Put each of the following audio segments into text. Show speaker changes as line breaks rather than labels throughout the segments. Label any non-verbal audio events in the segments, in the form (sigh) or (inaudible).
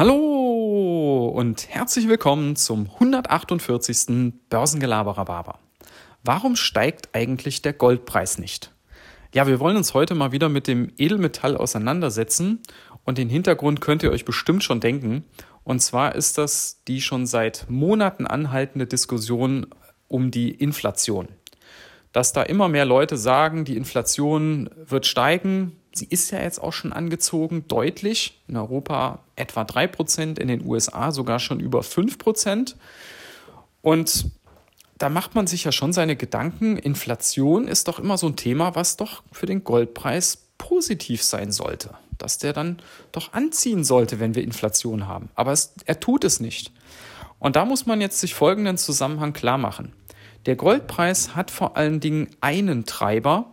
Hallo und herzlich willkommen zum 148. Börsengelaberer Warum steigt eigentlich der Goldpreis nicht? Ja, wir wollen uns heute mal wieder mit dem Edelmetall auseinandersetzen und den Hintergrund könnt ihr euch bestimmt schon denken. Und zwar ist das die schon seit Monaten anhaltende Diskussion um die Inflation. Dass da immer mehr Leute sagen, die Inflation wird steigen, sie ist ja jetzt auch schon angezogen, deutlich. In Europa etwa 3%, in den USA sogar schon über 5%. Und da macht man sich ja schon seine Gedanken. Inflation ist doch immer so ein Thema, was doch für den Goldpreis positiv sein sollte. Dass der dann doch anziehen sollte, wenn wir Inflation haben. Aber es, er tut es nicht. Und da muss man jetzt sich folgenden Zusammenhang klar machen. Der Goldpreis hat vor allen Dingen einen Treiber,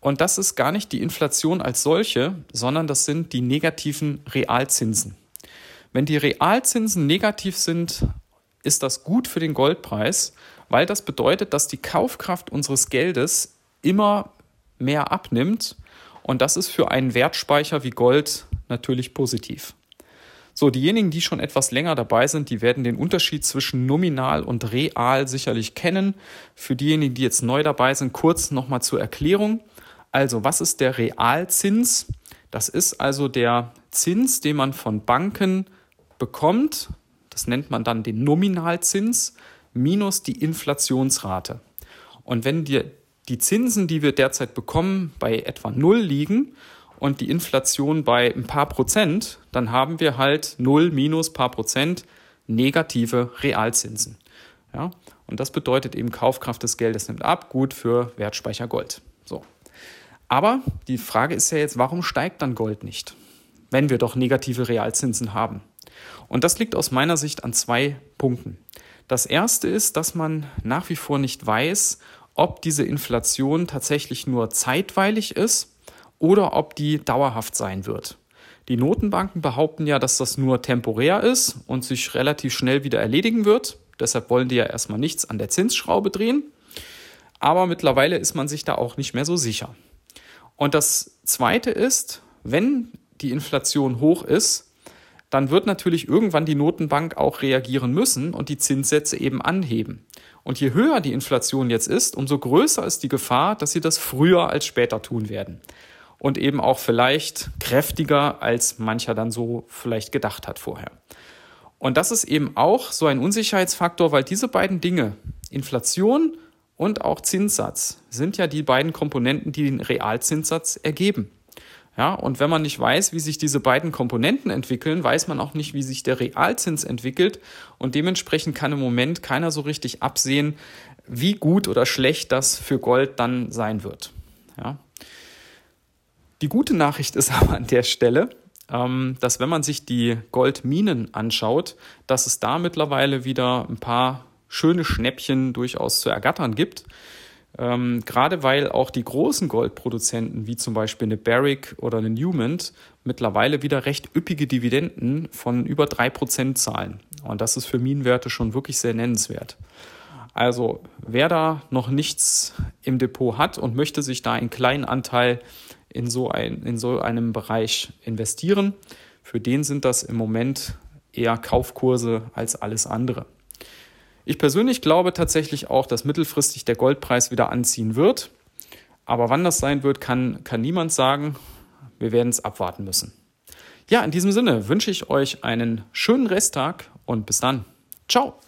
und das ist gar nicht die Inflation als solche, sondern das sind die negativen Realzinsen. Wenn die Realzinsen negativ sind, ist das gut für den Goldpreis, weil das bedeutet, dass die Kaufkraft unseres Geldes immer mehr abnimmt und das ist für einen Wertspeicher wie Gold natürlich positiv. So, diejenigen, die schon etwas länger dabei sind, die werden den Unterschied zwischen nominal und real sicherlich kennen. Für diejenigen, die jetzt neu dabei sind, kurz nochmal zur Erklärung. Also, was ist der Realzins? Das ist also der Zins, den man von Banken bekommt. Das nennt man dann den Nominalzins minus die Inflationsrate. Und wenn die, die Zinsen, die wir derzeit bekommen, bei etwa Null liegen und die Inflation bei ein paar Prozent, dann haben wir halt Null minus paar Prozent negative Realzinsen. Ja? Und das bedeutet eben, Kaufkraft des Geldes nimmt ab, gut für Wertspeicher Gold. So. Aber die Frage ist ja jetzt, warum steigt dann Gold nicht, wenn wir doch negative Realzinsen haben? Und das liegt aus meiner Sicht an zwei Punkten. Das erste ist, dass man nach wie vor nicht weiß, ob diese Inflation tatsächlich nur zeitweilig ist oder ob die dauerhaft sein wird. Die Notenbanken behaupten ja, dass das nur temporär ist und sich relativ schnell wieder erledigen wird. Deshalb wollen die ja erstmal nichts an der Zinsschraube drehen. Aber mittlerweile ist man sich da auch nicht mehr so sicher. Und das Zweite ist, wenn die Inflation hoch ist, dann wird natürlich irgendwann die Notenbank auch reagieren müssen und die Zinssätze eben anheben. Und je höher die Inflation jetzt ist, umso größer ist die Gefahr, dass sie das früher als später tun werden. Und eben auch vielleicht kräftiger, als mancher dann so vielleicht gedacht hat vorher. Und das ist eben auch so ein Unsicherheitsfaktor, weil diese beiden Dinge, Inflation und auch Zinssatz sind ja die beiden Komponenten, die den Realzinssatz ergeben. Ja, und wenn man nicht weiß, wie sich diese beiden Komponenten entwickeln, weiß man auch nicht, wie sich der Realzins entwickelt. Und dementsprechend kann im Moment keiner so richtig absehen, wie gut oder schlecht das für Gold dann sein wird. Ja. Die gute Nachricht ist (laughs) aber an der Stelle, ähm, dass wenn man sich die Goldminen anschaut, dass es da mittlerweile wieder ein paar schöne Schnäppchen durchaus zu ergattern gibt. Ähm, gerade weil auch die großen Goldproduzenten, wie zum Beispiel eine Barrick oder eine Newman, mittlerweile wieder recht üppige Dividenden von über 3% zahlen. Und das ist für Minenwerte schon wirklich sehr nennenswert. Also wer da noch nichts im Depot hat und möchte sich da einen kleinen Anteil in so, ein, in so einem Bereich investieren, für den sind das im Moment eher Kaufkurse als alles andere. Ich persönlich glaube tatsächlich auch, dass mittelfristig der Goldpreis wieder anziehen wird. Aber wann das sein wird, kann, kann niemand sagen. Wir werden es abwarten müssen. Ja, in diesem Sinne wünsche ich euch einen schönen Resttag und bis dann. Ciao.